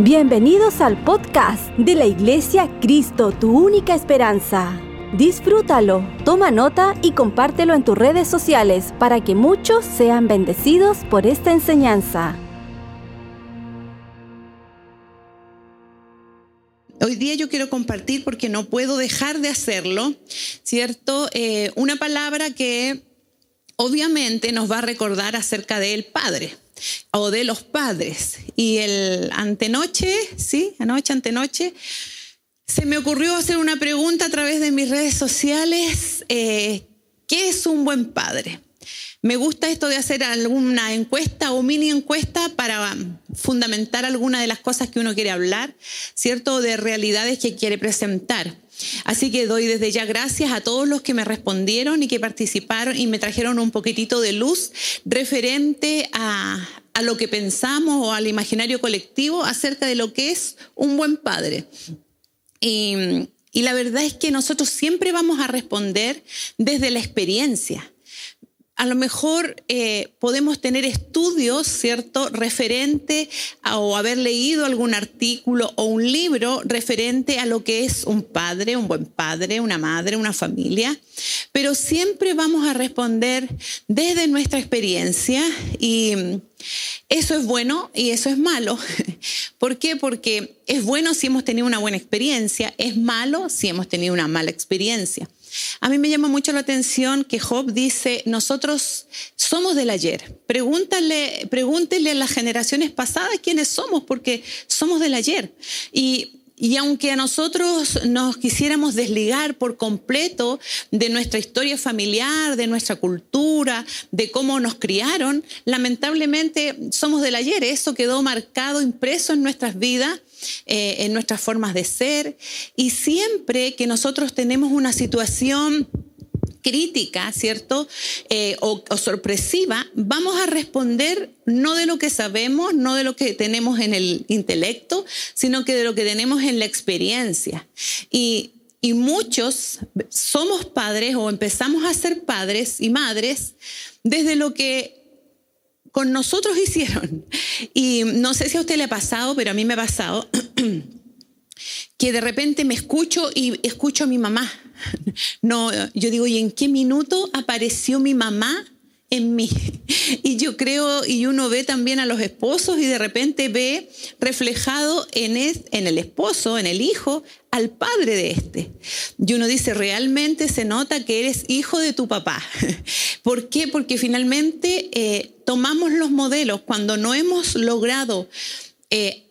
Bienvenidos al podcast de la Iglesia Cristo, tu única esperanza. Disfrútalo, toma nota y compártelo en tus redes sociales para que muchos sean bendecidos por esta enseñanza. Hoy día yo quiero compartir, porque no puedo dejar de hacerlo, ¿cierto? Eh, una palabra que obviamente nos va a recordar acerca del Padre o de los padres. Y el antenoche, sí, anoche, antenoche, se me ocurrió hacer una pregunta a través de mis redes sociales. Eh, ¿Qué es un buen padre? Me gusta esto de hacer alguna encuesta o mini encuesta para fundamentar alguna de las cosas que uno quiere hablar, ¿cierto? De realidades que quiere presentar. Así que doy desde ya gracias a todos los que me respondieron y que participaron y me trajeron un poquitito de luz referente a, lo que pensamos o al imaginario colectivo acerca de lo que es un buen padre. y la verdad es que nosotros siempre vamos a responder desde la experiencia a lo mejor eh, podemos tener estudios, ¿cierto?, referente a, o haber leído algún artículo o un libro referente a lo que es un padre, un buen padre, una madre, una familia, pero siempre vamos a responder desde nuestra experiencia y eso es bueno y eso es malo. ¿Por qué? Porque es bueno si hemos tenido una buena experiencia, es malo si hemos tenido una mala experiencia. A mí me llama mucho la atención que Job dice, nosotros somos del ayer. Pregúntale, pregúntele a las generaciones pasadas quiénes somos, porque somos del ayer. Y y aunque a nosotros nos quisiéramos desligar por completo de nuestra historia familiar, de nuestra cultura, de cómo nos criaron, lamentablemente somos del ayer. Eso quedó marcado, impreso en nuestras vidas, eh, en nuestras formas de ser. Y siempre que nosotros tenemos una situación crítica, ¿cierto? Eh, o, sorpresiva, vamos a responder no de lo que sabemos, no de lo que tenemos en el intelecto, sino que de lo que tenemos en la experiencia. Y, y muchos somos padres o empezamos a ser padres y madres desde lo que con nosotros hicieron. Y no sé si a usted le ha pasado, pero a mí me ha pasado que de repente me escucho y escucho a mi mamá. No, yo digo, ¿y en qué minuto apareció mi mamá en mí? Y yo creo, y uno ve también a los esposos y de repente ve reflejado en, el esposo, en el hijo, al padre de este. Y uno dice, realmente se nota que eres hijo de tu papá. ¿Por qué? Porque finalmente eh, tomamos los modelos cuando no hemos logrado eh,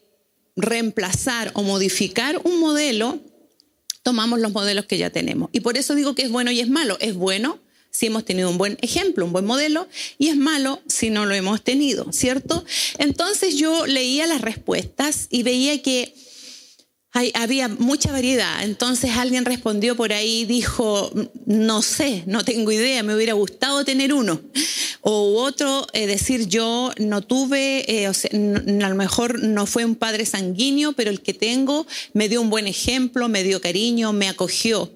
reemplazar o modificar un modelo, tomamos los modelos que ya tenemos. Y por eso digo que es bueno y es malo. Es bueno si hemos tenido un buen ejemplo, un buen modelo, y es malo si no lo hemos tenido, ¿cierto? Entonces yo leía las respuestas y veía que había mucha variedad. Entonces alguien respondió por ahí, dijo, no sé, no tengo idea, me hubiera gustado tener uno. O otro, eh, decir yo no tuve, eh, a lo mejor no fue un padre sanguíneo, pero el que tengo me dio un buen ejemplo, me dio cariño, me acogió.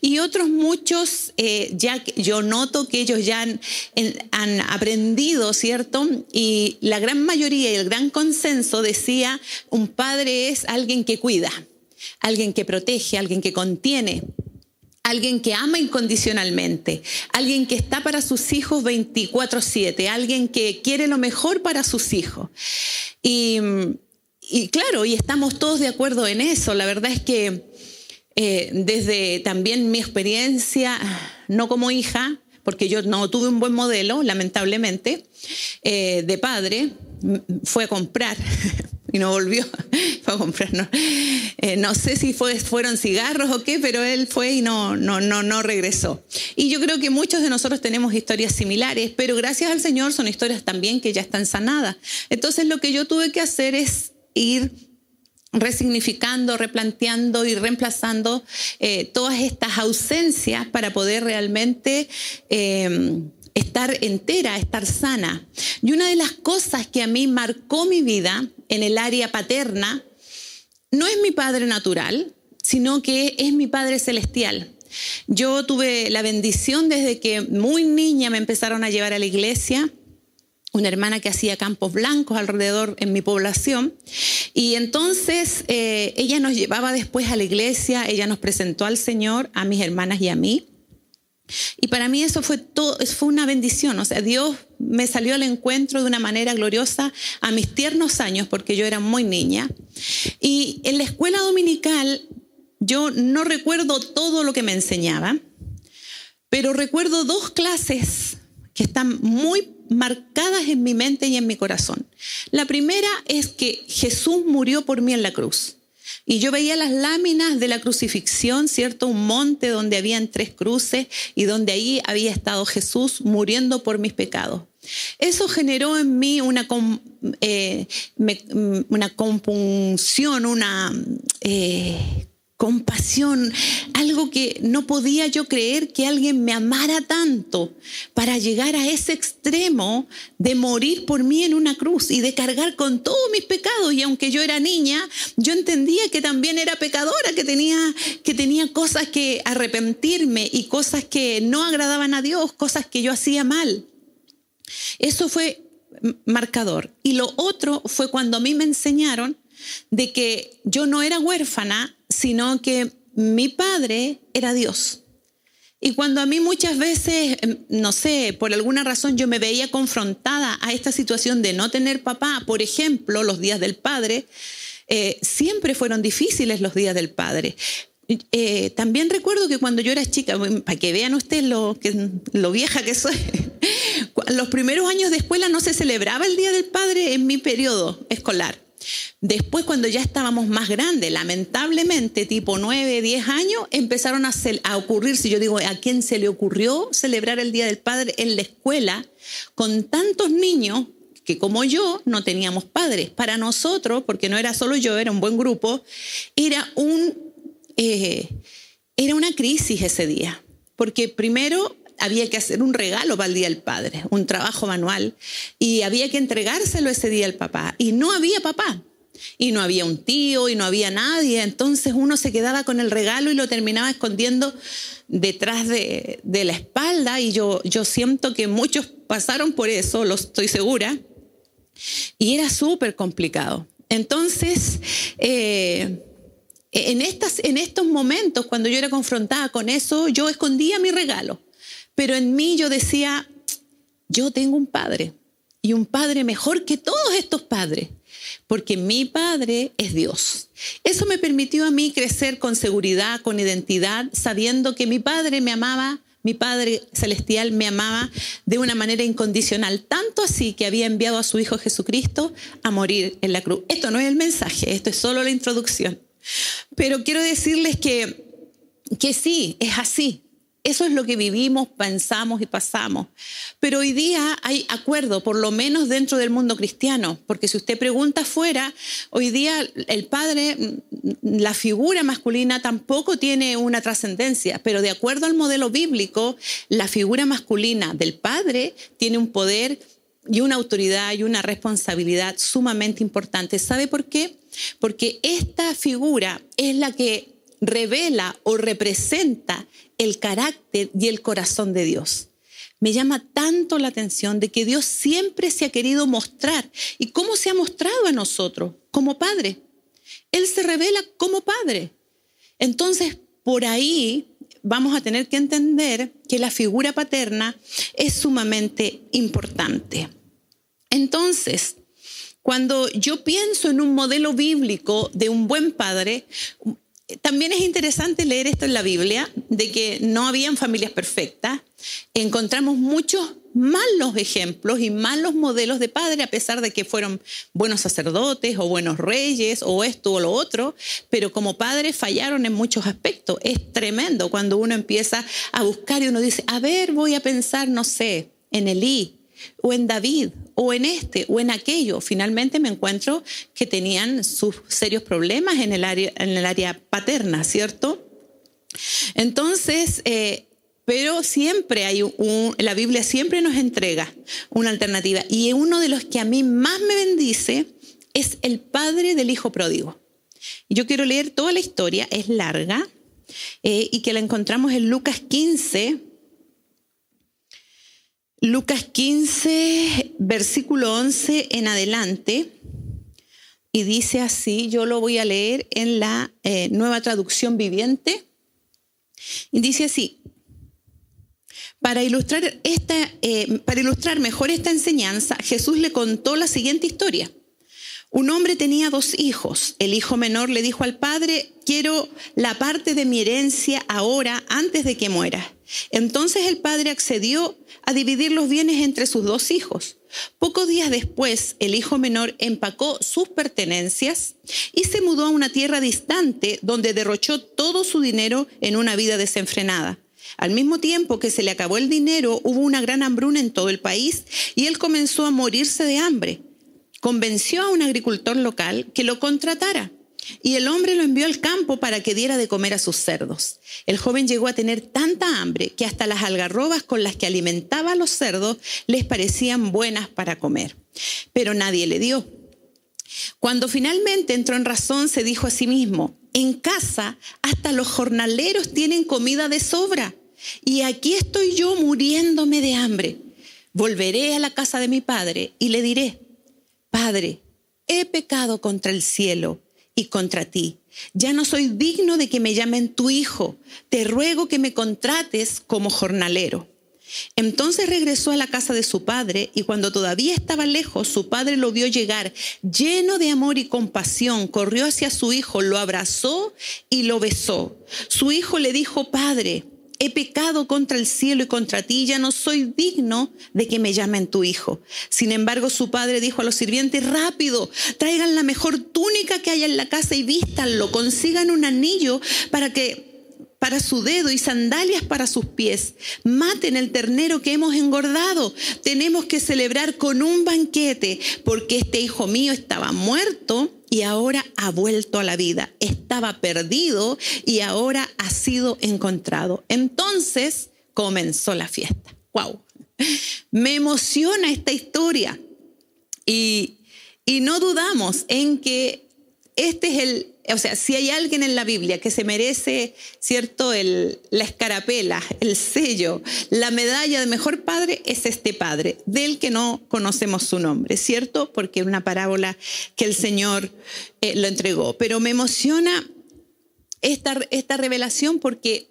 Y otros muchos, eh, ya yo noto que ellos ya han, han, aprendido, ¿cierto? Y la gran mayoría y el gran consenso decía, un padre es alguien que cuida, alguien que protege, alguien que contiene, alguien que ama incondicionalmente, alguien que está para sus hijos 24/7, alguien que quiere lo mejor para sus hijos. Y, claro, y estamos todos de acuerdo en eso. La verdad es que eh, desde también mi experiencia, no como hija, porque yo no tuve un buen modelo, lamentablemente, eh, de padre, fue a comprar y no volvió. fue a comprar. No, eh, no sé si fue, fueron cigarros o qué, pero él fue y no, no, no, no regresó. Y yo creo que muchos de nosotros tenemos historias similares, pero gracias al Señor son historias también que ya están sanadas. Entonces lo que yo tuve que hacer es ir resignificando, replanteando y reemplazando eh, todas estas ausencias para poder realmente eh, estar entera, estar sana. Y una de las cosas que a mí marcó mi vida en el área paterna no es mi padre natural, sino que es mi padre celestial. Yo tuve la bendición desde que muy niña me empezaron a llevar a la iglesia una hermana que hacía campos blancos alrededor en mi población Y entonces eh, ella nos llevaba después a la iglesia, ella nos presentó al Señor, a mis hermanas y a mí. Y para mí eso fue, todo, fue una bendición. O sea, Dios me salió al encuentro de una manera gloriosa a mis tiernos años, porque yo era muy niña. Y en la escuela dominical yo no recuerdo todo lo que me enseñaba, pero recuerdo dos clases que están muy marcadas en mi mente y en mi corazón. La primera es que Jesús murió por mí en la cruz. Y yo veía las láminas de la crucifixión, ¿cierto? Un monte donde habían tres cruces y donde ahí había estado Jesús muriendo por mis pecados. Eso generó en mí una, eh, una compunción, una eh, compasión, algo que no podía yo creer que alguien me amara tanto para llegar a ese extremo de morir por mí en una cruz y de cargar con todos mis pecados. Y aunque yo era niña, yo entendía que también era pecadora, que tenía, que tenía cosas que arrepentirme y cosas que no agradaban a Dios, cosas que yo hacía mal. Eso fue marcador. Y lo otro fue cuando a mí me enseñaron de que yo no era huérfana, sino que mi padre era Dios. Y cuando a mí muchas veces, em, no sé, por alguna razón yo me veía confrontada a esta situación de no tener papá, por ejemplo, los días del padre, eh, siempre fueron difíciles los días del padre. Eh, también recuerdo que cuando yo era chica, para que vean ustedes lo, lo vieja que soy, los primeros años de escuela no se celebraba el Día del Padre en mi periodo escolar. Después, cuando ya estábamos más grandes, lamentablemente, tipo 9, 10 años, empezaron a, ocurrir, si yo digo, ¿a quién se le ocurrió celebrar el Día del Padre en la escuela con tantos niños que como yo no teníamos padres? Para nosotros, porque no era solo yo, era un buen grupo, era, un, eh, era una crisis ese día. Porque primero había que hacer un regalo para el Día del Padre, un trabajo manual, y había que entregárselo ese día al papá. Y no había papá, y no había un tío, y no había nadie. Entonces uno se quedaba con el regalo y lo terminaba escondiendo detrás de, la espalda. Y yo, yo siento que muchos pasaron por eso, lo estoy segura. Y era súper complicado. Entonces, eh, en, estas, en estos momentos, cuando yo era confrontada con eso, yo escondía mi regalo. Pero en mí yo decía, yo tengo un padre y un padre mejor que todos estos padres, porque mi padre es Dios. Eso me permitió a mí crecer con seguridad, con identidad, sabiendo que mi padre me amaba, mi Padre Celestial me amaba de una manera incondicional, tanto así que había enviado a su Hijo Jesucristo a morir en la cruz. Esto no es el mensaje, esto es solo la introducción. Pero quiero decirles que, que sí, es así. Eso es lo que vivimos, pensamos y pasamos. Pero hoy día hay acuerdo, por lo menos dentro del mundo cristiano, porque si usted pregunta afuera, hoy día el padre, la figura masculina tampoco tiene una trascendencia, pero de acuerdo al modelo bíblico, la figura masculina del padre tiene un poder y una autoridad y una responsabilidad sumamente importante. ¿Sabe por qué? Porque esta figura es la que revela o representa el carácter y el corazón de Dios. Me llama tanto la atención de que Dios siempre se ha querido mostrar. ¿Y cómo se ha mostrado a nosotros? Como Padre. Él se revela como Padre. Entonces, por ahí vamos a tener que entender que la figura paterna es sumamente importante. Entonces, cuando yo pienso en un modelo bíblico de un buen padre, también es interesante leer esto en la Biblia, de que no habían familias perfectas. Encontramos muchos malos ejemplos y malos modelos de padre, a pesar de que fueron buenos sacerdotes o buenos reyes o esto o lo otro, pero como padres fallaron en muchos aspectos. Es tremendo cuando uno empieza a buscar y uno dice, a ver, voy a pensar, no sé, en Elí, o en David, o en este, o en aquello. Finalmente me encuentro que tenían sus serios problemas en el área, en el área paterna, ¿cierto? Entonces, eh, pero siempre hay un, la Biblia siempre nos entrega una alternativa. Y uno de los que a mí más me bendice es el padre del hijo pródigo. Yo quiero leer toda la historia, es larga, eh, y que la encontramos en Lucas 15, Lucas 15, versículo 11 en adelante, y dice así, yo lo voy a leer en la eh, nueva traducción viviente, y dice así, para ilustrar, esta, eh, para ilustrar mejor esta enseñanza, Jesús le contó la siguiente historia. Un hombre tenía dos hijos. El hijo menor le dijo al padre, quiero la parte de mi herencia ahora, antes de que muera. Entonces el padre accedió a dividir los bienes entre sus dos hijos. Pocos días después, el hijo menor empacó sus pertenencias y se mudó a una tierra distante donde derrochó todo su dinero en una vida desenfrenada. Al mismo tiempo que se le acabó el dinero, hubo una gran hambruna en todo el país y él comenzó a morirse de hambre convenció a un agricultor local que lo contratara y el hombre lo envió al campo para que diera de comer a sus cerdos. El joven llegó a tener tanta hambre que hasta las algarrobas con las que alimentaba a los cerdos les parecían buenas para comer, pero nadie le dio. Cuando finalmente entró en razón, se dijo a sí mismo, en casa hasta los jornaleros tienen comida de sobra y aquí estoy yo muriéndome de hambre. Volveré a la casa de mi padre y le diré, Padre, he pecado contra el cielo y contra ti. Ya no soy digno de que me llamen tu hijo. Te ruego que me contrates como jornalero. Entonces regresó a la casa de su padre y cuando todavía estaba lejos, su padre lo vio llegar lleno de amor y compasión, corrió hacia su hijo, lo abrazó y lo besó. Su hijo le dijo, Padre, he pecado contra el cielo y contra ti, ya no soy digno de que me llamen tu hijo. Sin embargo, su padre dijo a los sirvientes, rápido, traigan la mejor túnica que haya en la casa y vístanlo, consigan un anillo para que para su dedo y sandalias para sus pies. Maten el ternero que hemos engordado. Tenemos que celebrar con un banquete porque este hijo mío estaba muerto y ahora ha vuelto a la vida. Estaba perdido y ahora ha sido encontrado. Entonces comenzó la fiesta. ¡Wow! Me emociona esta historia y, y no dudamos en que este es el, o sea, si hay alguien en la Biblia que se merece, ¿cierto?, el, la escarapela, el sello, la medalla de mejor padre, es este padre, del que no conocemos su nombre, ¿cierto? Porque es una parábola que el Señor eh, lo entregó. Pero me emociona esta, esta revelación porque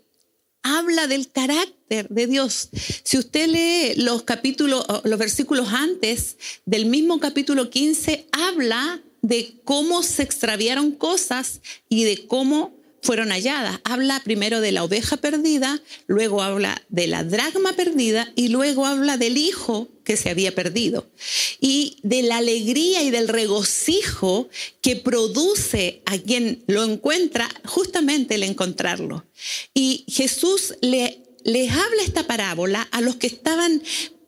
habla del carácter de Dios. Si usted lee los capítulos, los versículos antes del mismo capítulo 15, habla de cómo se extraviaron cosas y de cómo fueron halladas. Habla primero de la oveja perdida, luego habla de la dragma perdida y luego habla del hijo que se había perdido y de la alegría y del regocijo que produce a quien lo encuentra justamente el encontrarlo. Y Jesús le, les habla esta parábola a los que estaban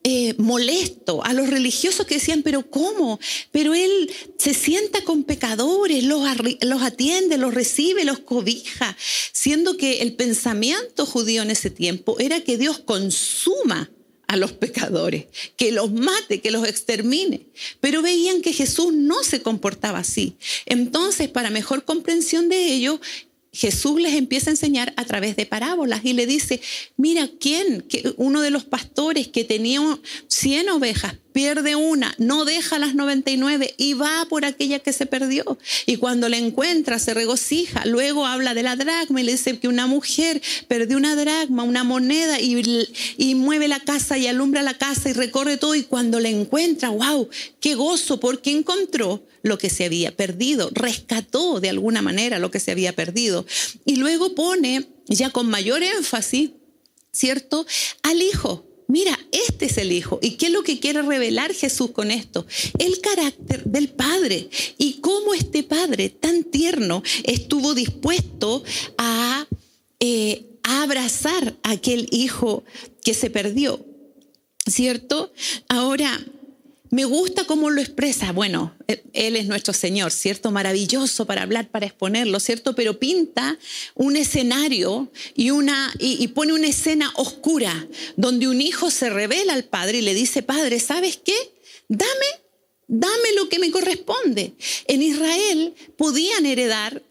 eh, molesto a los religiosos que decían, pero ¿cómo? Pero él se sienta con pecadores, los, los atiende, los recibe, los cobija, siendo que el pensamiento judío en ese tiempo era que Dios consuma a los pecadores, que los mate, que los extermine. Pero veían que Jesús no se comportaba así. Entonces, para mejor comprensión de ello, Jesús les empieza a enseñar a través de parábolas y le dice, mira, ¿quién? Uno de los pastores que tenía 100 ovejas pierde una, no deja las 99 y va por aquella que se perdió. Y cuando la encuentra se regocija. Luego habla de la dragma y le dice que una mujer perdió una dragma, una moneda y, y mueve la casa y alumbra la casa y recorre todo. Y cuando la encuentra, wow, qué gozo porque encontró lo que se había perdido, rescató de alguna manera lo que se había perdido. Y luego pone ya con mayor énfasis, ¿cierto? Al hijo Mira, este es el Hijo. ¿Y qué es lo que quiere revelar Jesús con esto? El carácter del Padre y cómo este Padre tan tierno estuvo dispuesto a, eh, a abrazar a aquel Hijo que se perdió. ¿Cierto? Ahora, me gusta cómo lo expresa. Bueno, Él es nuestro Señor, ¿cierto? Maravilloso para hablar, para exponerlo, ¿cierto? Pero pinta un escenario y, una, y, pone una escena oscura donde un hijo se revela al padre y le dice, padre, ¿sabes qué? Dame, dame lo que me corresponde. En Israel podían heredar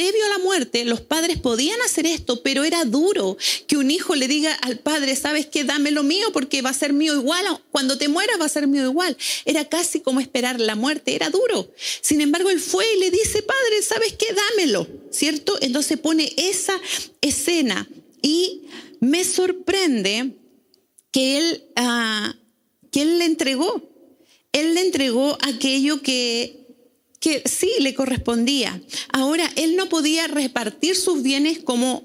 previo a la muerte, los padres podían hacer esto, pero era duro que un hijo le diga al padre, sabes qué, dame lo mío porque va a ser mío igual, cuando te mueras va a ser mío igual. Era casi como esperar la muerte, era duro. Sin embargo, él fue y le dice, padre, sabes qué, dámelo, ¿cierto? Entonces pone esa escena y me sorprende que él, ah, que él le entregó. Él le entregó aquello que que sí le correspondía. Ahora, él no podía repartir sus bienes como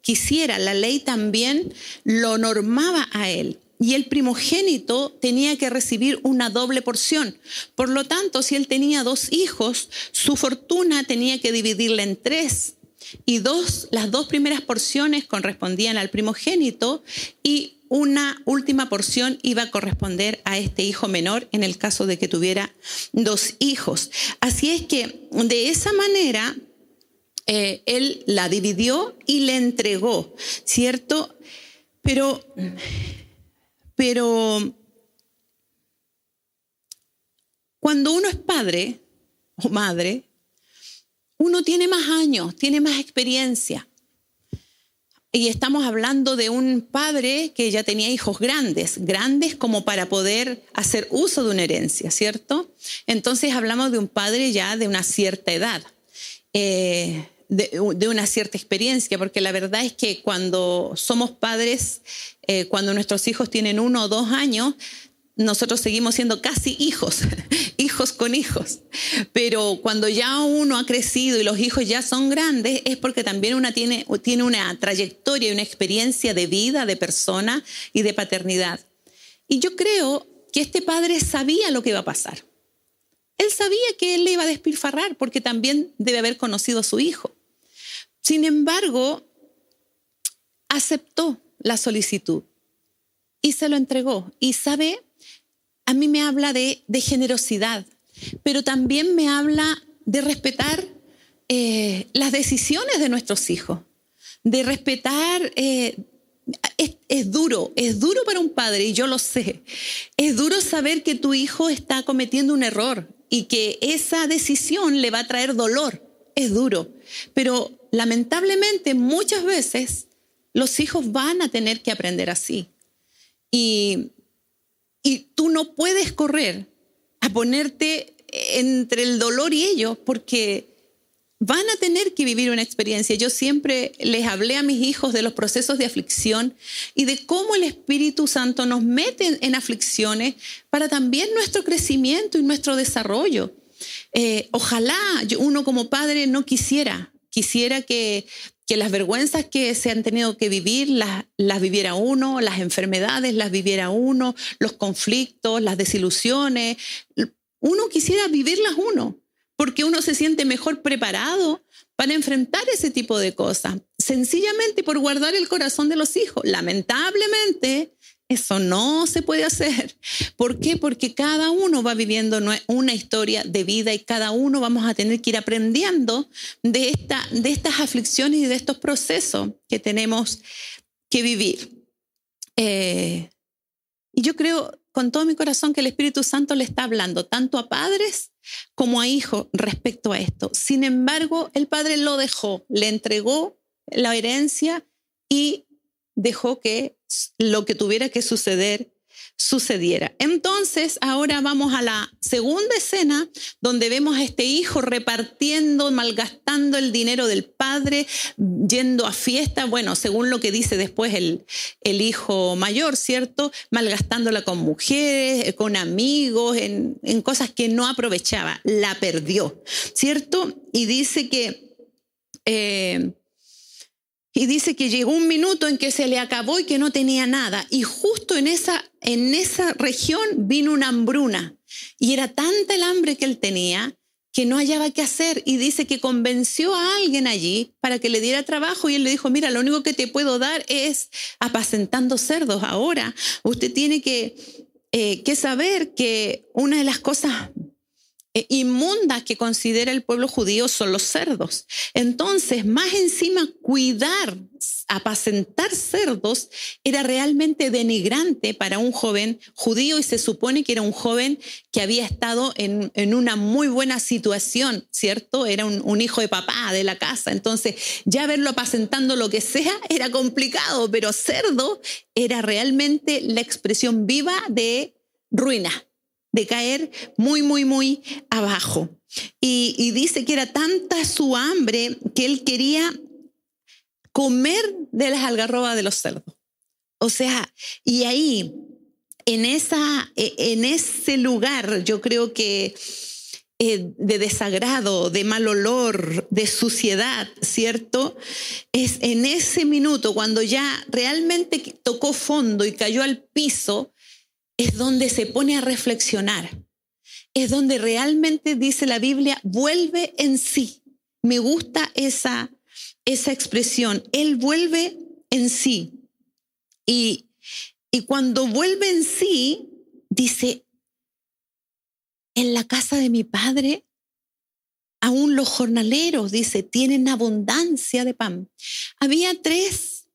quisiera. La ley también lo normaba a él. Y el primogénito tenía que recibir una doble porción. Por lo tanto, si él tenía dos hijos, su fortuna tenía que dividirla en tres. Y dos, las dos primeras porciones correspondían al primogénito y una última porción iba a corresponder a este hijo menor en el caso de que tuviera dos hijos. Así es que de esa manera eh, él la dividió y le entregó, ¿cierto? Pero, pero cuando uno es padre o madre, uno tiene más años, tiene más experiencia. Y estamos hablando de un padre que ya tenía hijos grandes, grandes como para poder hacer uso de una herencia, ¿cierto? Entonces hablamos de un padre ya de una cierta edad, eh, de, una cierta experiencia, porque la verdad es que cuando somos padres, eh, cuando nuestros hijos tienen uno o dos años, nosotros seguimos siendo casi hijos, hijos con hijos. Pero cuando ya uno ha crecido y los hijos ya son grandes, es porque también una tiene, tiene una trayectoria y una experiencia de vida, de persona y de paternidad. Y yo creo que este padre sabía lo que iba a pasar. Él sabía que él le iba a despilfarrar porque también debe haber conocido a su hijo. Sin embargo, aceptó la solicitud y se lo entregó. Y sabe, a mí me habla de, generosidad, pero también me habla de respetar eh, las decisiones de nuestros hijos, de respetar... Eh, es, duro, es duro para un padre y yo lo sé. Es duro saber que tu hijo está cometiendo un error y que esa decisión le va a traer dolor. Es duro. Pero lamentablemente muchas veces los hijos van a tener que aprender así. Y y tú no puedes correr a ponerte entre el dolor y ellos porque van a tener que vivir una experiencia. Yo siempre les hablé a mis hijos de los procesos de aflicción y de cómo el Espíritu Santo nos mete en aflicciones para también nuestro crecimiento y nuestro desarrollo. Eh, ojalá uno como padre no quisiera, quisiera que que las vergüenzas que se han tenido que vivir las, las viviera uno, las enfermedades las viviera uno, los conflictos, las desilusiones. Uno quisiera vivirlas uno, porque uno se siente mejor preparado para enfrentar ese tipo de cosas, sencillamente por guardar el corazón de los hijos. Lamentablemente, eso no se puede hacer. ¿Por qué? Porque cada uno va viviendo una historia de vida y cada uno vamos a tener que ir aprendiendo de, esta, de estas aflicciones y de estos procesos que tenemos que vivir. Eh, y yo creo con todo mi corazón que el Espíritu Santo le está hablando tanto a padres como a hijos respecto a esto. Sin embargo, el padre lo dejó, le entregó la herencia y dejó que lo que tuviera que suceder sucediera. Entonces, ahora vamos a la segunda escena donde vemos a este hijo repartiendo, malgastando el dinero del padre, yendo a fiesta, bueno, según lo que dice después el, el hijo mayor, ¿cierto? Malgastándola con mujeres, eh, con amigos, en, en cosas que no aprovechaba, la perdió, ¿cierto? Y dice que... Eh, y dice que llegó un minuto en que se le acabó y que no tenía nada. Y justo en esa, en esa región vino una hambruna. Y era tanta el hambre que él tenía que no hallaba qué hacer. Y dice que convenció a alguien allí para que le diera trabajo. Y él le dijo, mira, lo único que te puedo dar es apacentando cerdos. Ahora usted tiene que, eh, que saber que una de las cosas eh, inmundas que considera el pueblo judío son los cerdos. Entonces, más encima, cuidar, apacentar cerdos era realmente denigrante para un joven judío y se supone que era un joven que había estado en, una muy buena situación, ¿cierto? Era un, hijo de papá de la casa. Entonces, ya verlo apacentando lo que sea era complicado, pero cerdo era realmente la expresión viva de ruina de caer muy, muy, muy abajo. Y, dice que era tanta su hambre que él quería comer de las algarrobas de los cerdos. O sea, y ahí, en, esa, e, en ese lugar, yo creo que eh, de desagrado, de mal olor, de suciedad, ¿cierto? Es en ese minuto, cuando ya realmente tocó fondo y cayó al piso, es donde se pone a reflexionar. Es donde realmente dice la Biblia, vuelve en sí. Me gusta esa, esa expresión. Él vuelve en sí. Y, y cuando vuelve en sí, dice, en la casa de mi padre, aún los jornaleros, dice, tienen abundancia de pan. Había tres,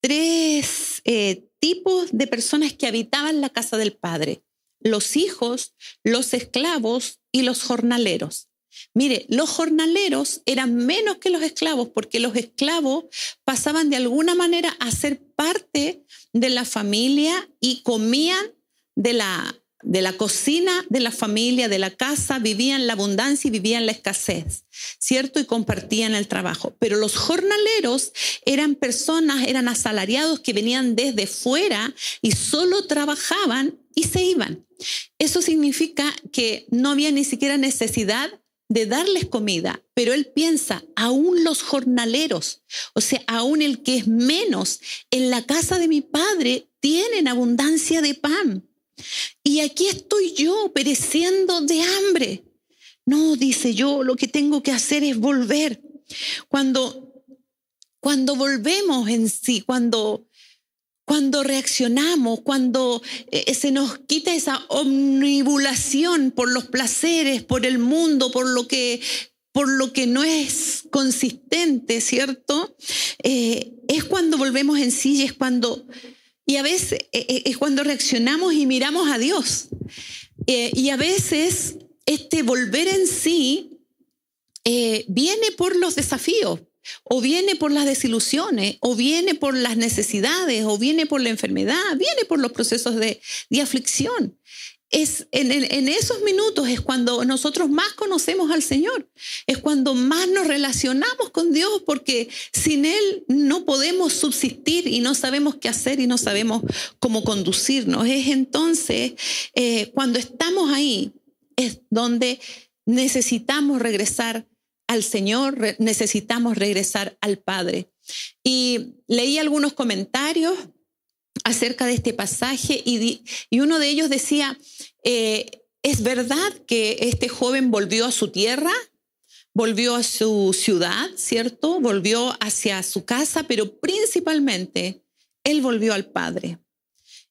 tres eh, tipos de personas que habitaban la casa del Padre, los hijos, los esclavos y los jornaleros. Mire, los jornaleros eran menos que los esclavos porque los esclavos pasaban de alguna manera a ser parte de la familia y comían de la, de la cocina de la familia, de la casa, vivían la abundancia y vivían la escasez, ¿cierto? Y compartían el trabajo. Pero los jornaleros eran personas, eran asalariados que venían desde fuera y solo trabajaban y se iban. Eso significa que no había ni siquiera necesidad de darles comida, pero él piensa, aún los jornaleros, o sea, aún el que es menos, en la casa de mi padre tienen abundancia de pan. Y aquí estoy yo pereciendo de hambre. No, dice yo, lo que tengo que hacer es volver. Cuando, cuando volvemos en sí, cuando, cuando reaccionamos, cuando eh, se nos quita esa omnibulación por los placeres, por el mundo, por lo que, por lo que no es consistente, ¿cierto? Eh, es cuando volvemos en sí y es cuando y a veces eh, eh, es cuando reaccionamos y miramos a Dios. Eh, y a veces este volver en sí viene por los desafíos, o viene por las desilusiones, o viene por las necesidades, o viene por la enfermedad, viene por los procesos de, de aflicción es en, esos minutos es cuando nosotros más conocemos al Señor, es cuando más nos relacionamos con Dios, porque sin Él no podemos subsistir y no sabemos qué hacer y no sabemos cómo conducirnos. Es entonces eh, cuando estamos ahí, es donde necesitamos regresar al Señor, necesitamos regresar al Padre. Y leí algunos comentarios acerca de este pasaje y, uno de ellos decía, eh, ¿es verdad que este joven volvió a su tierra? Volvió a su ciudad, ¿cierto? Volvió hacia su casa, pero principalmente él volvió al Padre.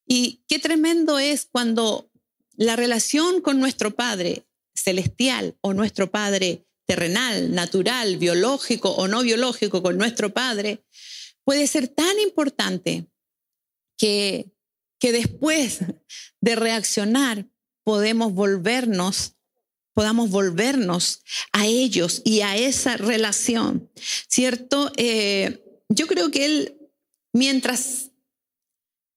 Y qué tremendo es cuando la relación con nuestro Padre celestial o nuestro Padre terrenal, natural, biológico o no biológico con nuestro Padre, puede ser tan importante que, que después de reaccionar podemos volvernos, podamos volvernos a ellos y a esa relación, ¿cierto? Eh, yo creo que él, mientras,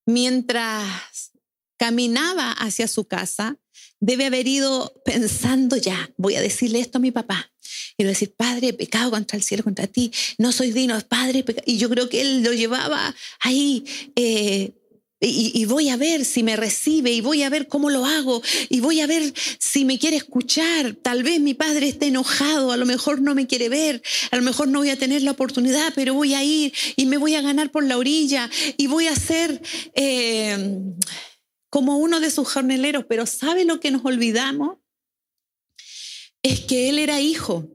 mientras caminaba hacia su casa, debe haber ido pensando ya, voy a decirle esto a mi papá. Y le decir, Padre, pecado contra el cielo, contra ti, no soy digno, Padre, y yo creo que él lo llevaba ahí eh, y, voy a ver si me recibe y voy a ver cómo lo hago y voy a ver si me quiere escuchar. Tal vez mi padre esté enojado, a lo mejor no me quiere ver, a lo mejor no voy a tener la oportunidad, pero voy a ir y me voy a ganar por la orilla y voy a ser eh, como uno de sus jornaleros. Pero ¿sabe lo que nos olvidamos? Es que él era hijo.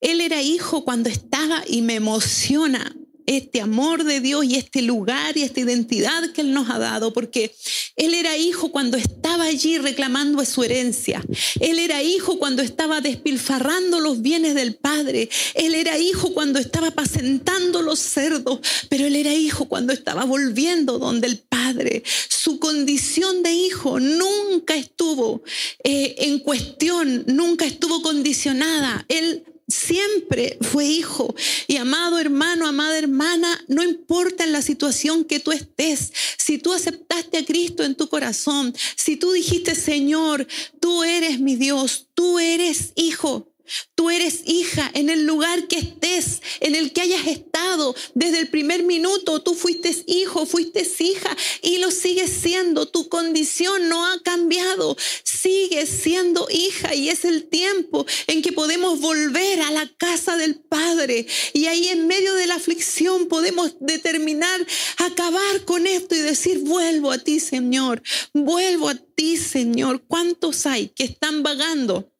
Él era hijo cuando estaba y me emociona este amor de Dios y este lugar y esta identidad que Él nos ha dado, porque Él era hijo cuando estaba allí reclamando su herencia. Él era hijo cuando estaba despilfarrando los bienes del padre. Él era hijo cuando estaba apacentando los cerdos, pero él era hijo cuando estaba volviendo donde el padre. Su condición de hijo nunca estuvo eh, en cuestión, nunca estuvo condicionada. Él siempre fue hijo. Y amado hermano, amada hermana, no importa en la situación que tú estés, si tú aceptaste a Cristo en tu corazón, si tú dijiste, Señor, tú eres mi Dios, tú eres hijo, Tú eres hija en el lugar que estés, en el que hayas estado desde el primer minuto. Tú fuiste hijo, fuiste hija y lo sigues siendo. Tu condición no ha cambiado. Sigues siendo hija y es el tiempo en que podemos volver a la casa del Padre. Y ahí en medio de la aflicción podemos determinar acabar con esto y decir, vuelvo a ti, Señor. Vuelvo a ti, Señor. ¿Cuántos hay que están vagando?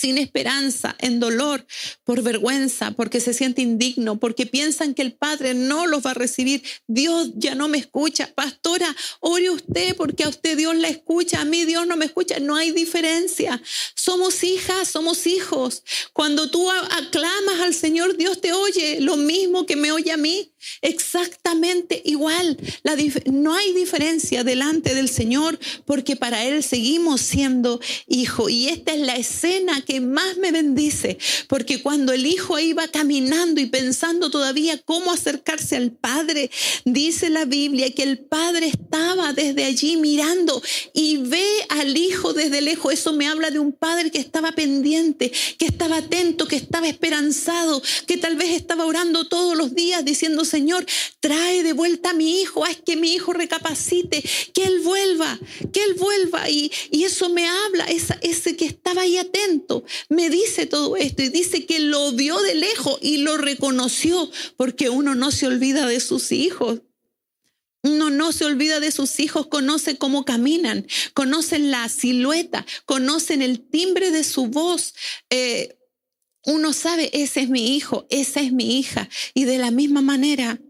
Sin esperanza, en dolor, por vergüenza, porque se siente indigno, porque piensan que el Padre no los va a recibir. Dios ya no me escucha. Pastora, ore usted porque a usted Dios la escucha, a mí Dios no me escucha. No hay diferencia. Somos hijas, somos hijos. Cuando tú aclamas al Señor, Dios te oye, lo mismo que me oye a mí. Exactamente igual. No hay diferencia delante del Señor porque para Él seguimos siendo hijo. Y esta es la escena más me bendice porque cuando el hijo iba caminando y pensando todavía cómo acercarse al Padre, dice la Biblia que el Padre estaba desde allí mirando y ve al hijo desde lejos. Eso me habla de un Padre que estaba pendiente, que estaba atento, que estaba esperanzado, que tal vez estaba orando todos los días diciendo, Señor, trae de vuelta a mi hijo, haz que mi hijo recapacite, que él vuelva, que él vuelva. Y, y eso me habla, ese que estaba ahí atento, me dice todo esto y dice que lo vio de lejos y lo reconoció, porque uno no se olvida de sus hijos. Uno no se olvida de sus hijos, conoce cómo caminan, conocen la silueta, conocen el timbre de su voz. Eh, uno sabe, ese es mi hijo, esa es mi hija. Y de la misma manera,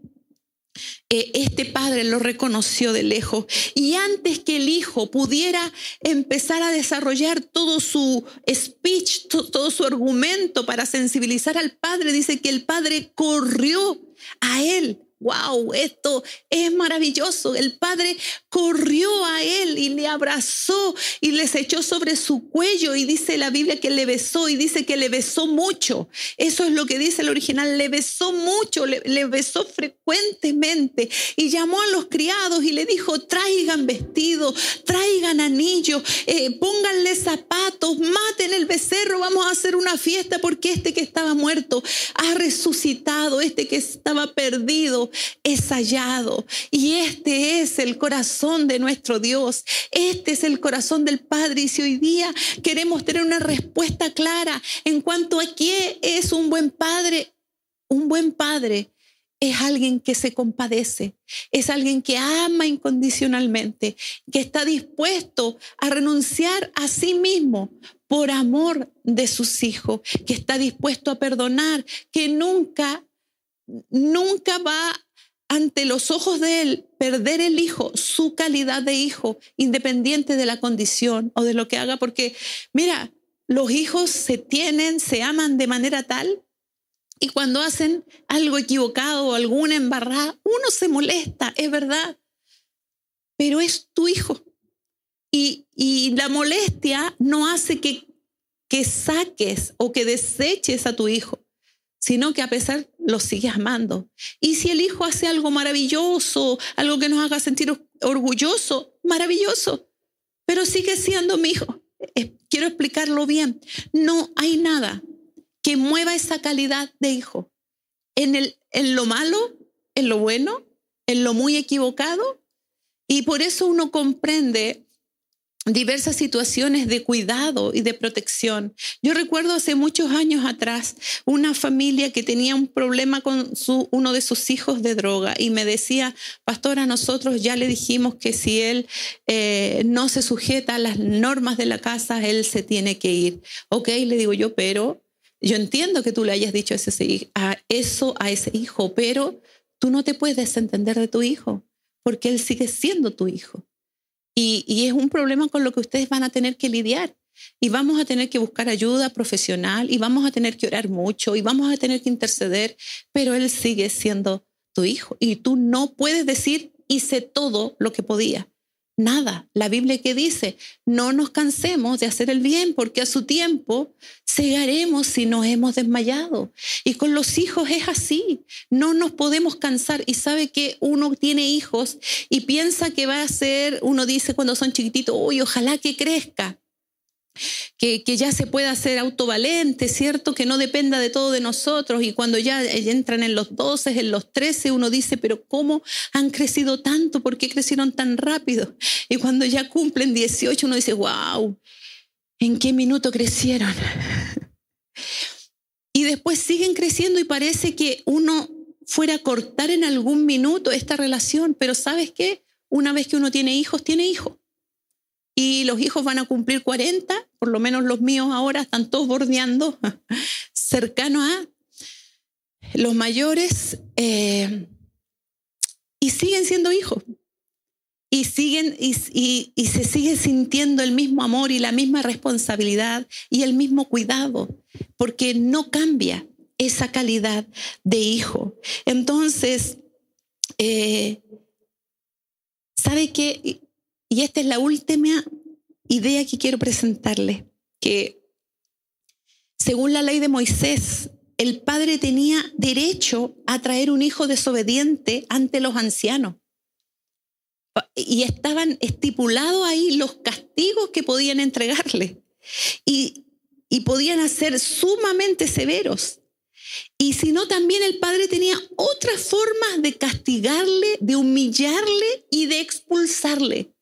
este padre lo reconoció de lejos. Y antes que el hijo pudiera empezar a desarrollar todo su speech, todo su argumento para sensibilizar al padre, dice que el padre corrió a él wow, esto es maravilloso. El padre corrió a él y le abrazó y les echó sobre su cuello y dice la Biblia que le besó y dice que le besó mucho. Eso es lo que dice el original, le besó mucho, le, besó frecuentemente y llamó a los criados y le dijo, traigan vestido, traigan anillo, eh, pónganle zapatos, maten el becerro, vamos a hacer una fiesta porque este que estaba muerto ha resucitado, este que estaba perdido es hallado. Y este es el corazón de nuestro Dios. Este es el corazón del Padre. Y si hoy día queremos tener una respuesta clara en cuanto a qué es un buen Padre, un buen Padre es alguien que se compadece, es alguien que ama incondicionalmente, que está dispuesto a renunciar a sí mismo por amor de sus hijos, que está dispuesto a perdonar, que nunca, nunca va ante los ojos de él perder el hijo, su calidad de hijo, independiente de la condición o de lo que haga, porque mira, los hijos se tienen, se aman de manera tal y cuando hacen algo equivocado o alguna embarrada, uno se molesta, es verdad, pero es tu hijo. Y, y la molestia no hace que, que saques o que deseches a tu hijo sino que a pesar lo sigues amando. Y si el hijo hace algo maravilloso, algo que nos haga sentir orgulloso, maravilloso, pero sigue siendo mi hijo. Quiero explicarlo bien. No hay nada que mueva esa calidad de hijo. En, el, en lo malo, en lo bueno, en lo muy equivocado. Y por eso uno comprende diversas situaciones de cuidado y de protección. Yo recuerdo hace muchos años atrás una familia que tenía un problema con su, uno de sus hijos de droga y me decía, pastora, nosotros ya le dijimos que si él eh, no se sujeta a las normas de la casa, él se tiene que ir. Ok, le digo yo, pero yo entiendo que tú le hayas dicho a eso a ese hijo, pero tú no te puedes desentender de tu hijo porque él sigue siendo tu hijo. Y, es un problema con lo que ustedes van a tener que lidiar. Y vamos a tener que buscar ayuda profesional y vamos a tener que orar mucho y vamos a tener que interceder, pero Él sigue siendo tu hijo. Y tú no puedes decir, hice todo lo que podía. Nada. La Biblia que dice, no nos cansemos de hacer el bien porque a su tiempo cegaremos si nos hemos desmayado. Y con los hijos es así. No nos podemos cansar. Y sabe que uno tiene hijos y piensa que va a ser, uno dice cuando son chiquititos, uy, ojalá que crezca que, ya se pueda ser autovalente, ¿cierto? Que no dependa de todo de nosotros. Y cuando ya entran en los 12, en los 13, uno dice, pero ¿cómo han crecido tanto? ¿Por qué crecieron tan rápido? Y cuando ya cumplen 18, uno dice, wow, ¿en qué minuto crecieron? y después siguen creciendo y parece que uno fuera a cortar en algún minuto esta relación, pero ¿sabes qué? Una vez que uno tiene hijos, tiene hijos y los hijos van a cumplir 40, por lo menos los míos ahora están todos bordeando, cercano a los mayores, eh, y siguen siendo hijos. Y, siguen, y, y se sigue sintiendo el mismo amor y la misma responsabilidad y el mismo cuidado, porque no cambia esa calidad de hijo. Entonces, eh, ¿sabe qué? Y esta es la última idea que quiero presentarle, que según la ley de Moisés, el padre tenía derecho a traer un hijo desobediente ante los ancianos. Y estaban estipulados ahí los castigos que podían entregarle. Y, y podían ser sumamente severos. Y si no, también el padre tenía otras formas de castigarle, de humillarle y de expulsarle.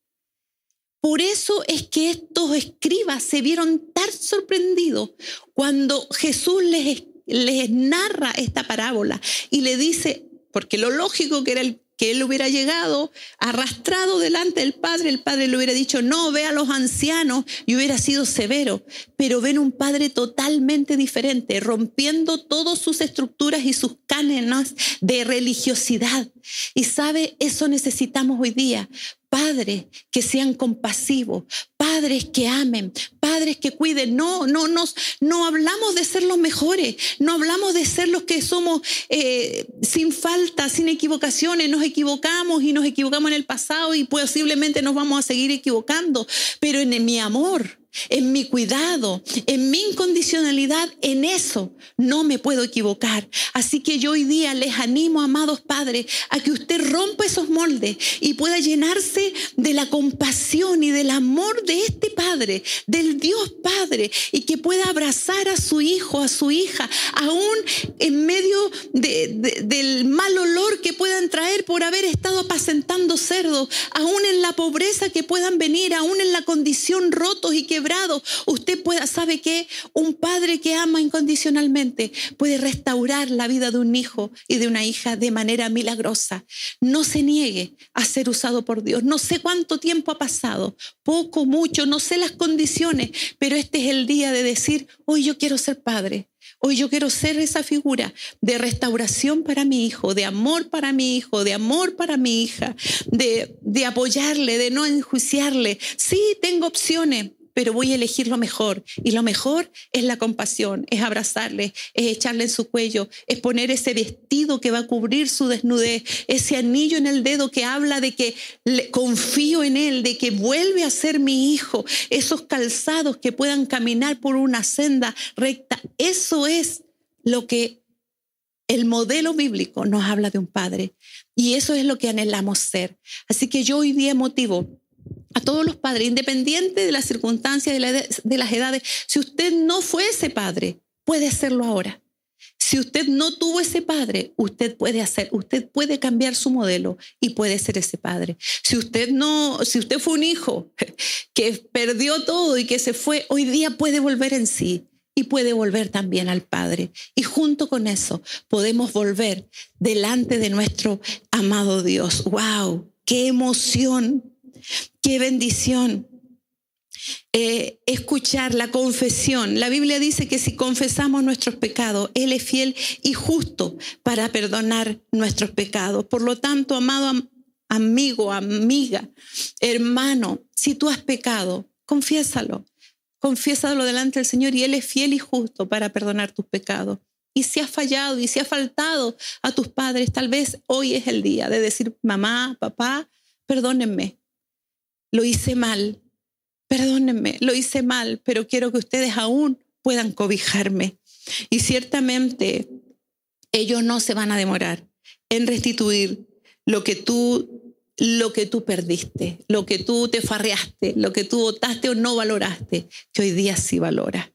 Por eso es que estos escribas se vieron tan sorprendidos cuando Jesús les, les narra esta parábola y le dice, porque lo lógico que era el que él hubiera llegado arrastrado delante del padre, el padre le hubiera dicho, no, ve a los ancianos y hubiera sido severo, pero ven un padre totalmente diferente, rompiendo todas sus estructuras y sus cánones de religiosidad. Y sabe, eso necesitamos hoy día, padres que sean compasivos, padres que amen, padres que cuiden. No, no, nos, no hablamos de ser los mejores, no hablamos de ser los que somos eh, sin falta, sin equivocaciones. Nos equivocamos y nos equivocamos en el pasado y posiblemente nos vamos a seguir equivocando, pero en mi amor en mi cuidado, en mi incondicionalidad, en eso no me puedo equivocar. Así que yo hoy día les animo, amados padres, a que usted rompa esos moldes y pueda llenarse de la compasión y del amor de este Padre, del Dios Padre, y que pueda abrazar a su hijo, a su hija, aún en medio del mal olor que puedan traer por haber estado apacentando cerdos, aún en la pobreza que puedan venir, aún en la condición rotos y usted pueda, sabe que un padre que ama incondicionalmente puede restaurar la vida de un hijo y de una hija de manera milagrosa. No se niegue a ser usado por Dios. No sé cuánto tiempo ha pasado, poco, mucho, no sé las condiciones, pero este es el día de decir, hoy yo quiero ser padre. Hoy yo quiero ser esa figura de restauración para mi hijo, de amor para mi hijo, de amor para mi hija, de, de apoyarle, de no enjuiciarle. Sí, tengo opciones, pero voy a elegir lo mejor. Y lo mejor es la compasión, es abrazarle, es echarle en su cuello, es poner ese vestido que va a cubrir su desnudez, ese anillo en el dedo que habla de que confío en él, de que vuelve a ser mi hijo, esos calzados que puedan caminar por una senda recta. Eso es lo que el modelo bíblico nos habla de un padre. Y eso es lo que anhelamos ser. Así que yo hoy día motivo a todos los padres, independiente de las circunstancias, de, las edades. Si usted no fue ese padre, puede hacerlo ahora. Si usted no tuvo ese padre, usted puede hacer, usted puede cambiar su modelo y puede ser ese padre. Si usted no, si usted fue un hijo que perdió todo y que se fue, hoy día puede volver en sí y puede volver también al Padre. Y junto con eso podemos volver delante de nuestro amado Dios. ¡Wow! ¡Qué emoción! Qué bendición. Eh, escuchar la confesión. La Biblia dice que si confesamos nuestros pecados, Él es fiel y justo para perdonar nuestros pecados. Por lo tanto, amado amigo, amiga, hermano, si tú has pecado, confiésalo. Confiésalo delante del Señor y Él es fiel y justo para perdonar tus pecados. Y si has fallado y si has faltado a tus padres, tal vez hoy es el día de decir, mamá, papá, perdónenme. Lo hice mal. Perdónenme, lo hice mal, pero quiero que ustedes aún puedan cobijarme. Y ciertamente ellos no se van a demorar en restituir lo que tú lo que tú perdiste, lo que tú te farreaste, lo que tú votaste o no valoraste, que hoy día sí valora.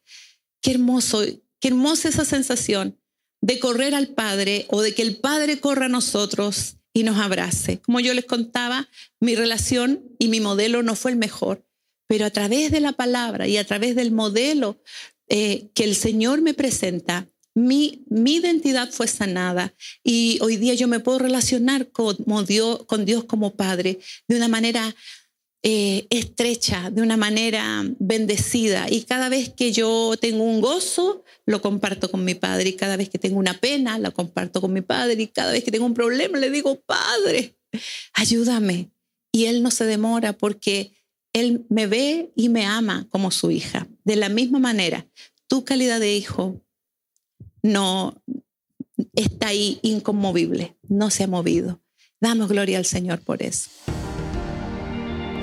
Qué hermoso, qué hermosa esa sensación de correr al Padre o de que el Padre corra a nosotros y nos abrace. Como yo les contaba, mi relación y mi modelo no fue el mejor, pero a través de la palabra y a través del modelo eh, que el Señor me presenta, mi, identidad fue sanada y hoy día yo me puedo relacionar con Dios como Padre de una manera eh, estrecha, de una manera bendecida. Y cada vez que yo tengo un gozo, lo comparto con mi Padre. Y cada vez que tengo una pena, la comparto con mi Padre. Y cada vez que tengo un problema, le digo, Padre, ayúdame. Y Él no se demora porque Él me ve y me ama como su hija. De la misma manera, tu calidad de hijo no está ahí inconmovible, no se ha movido. Damos gloria al Señor por eso.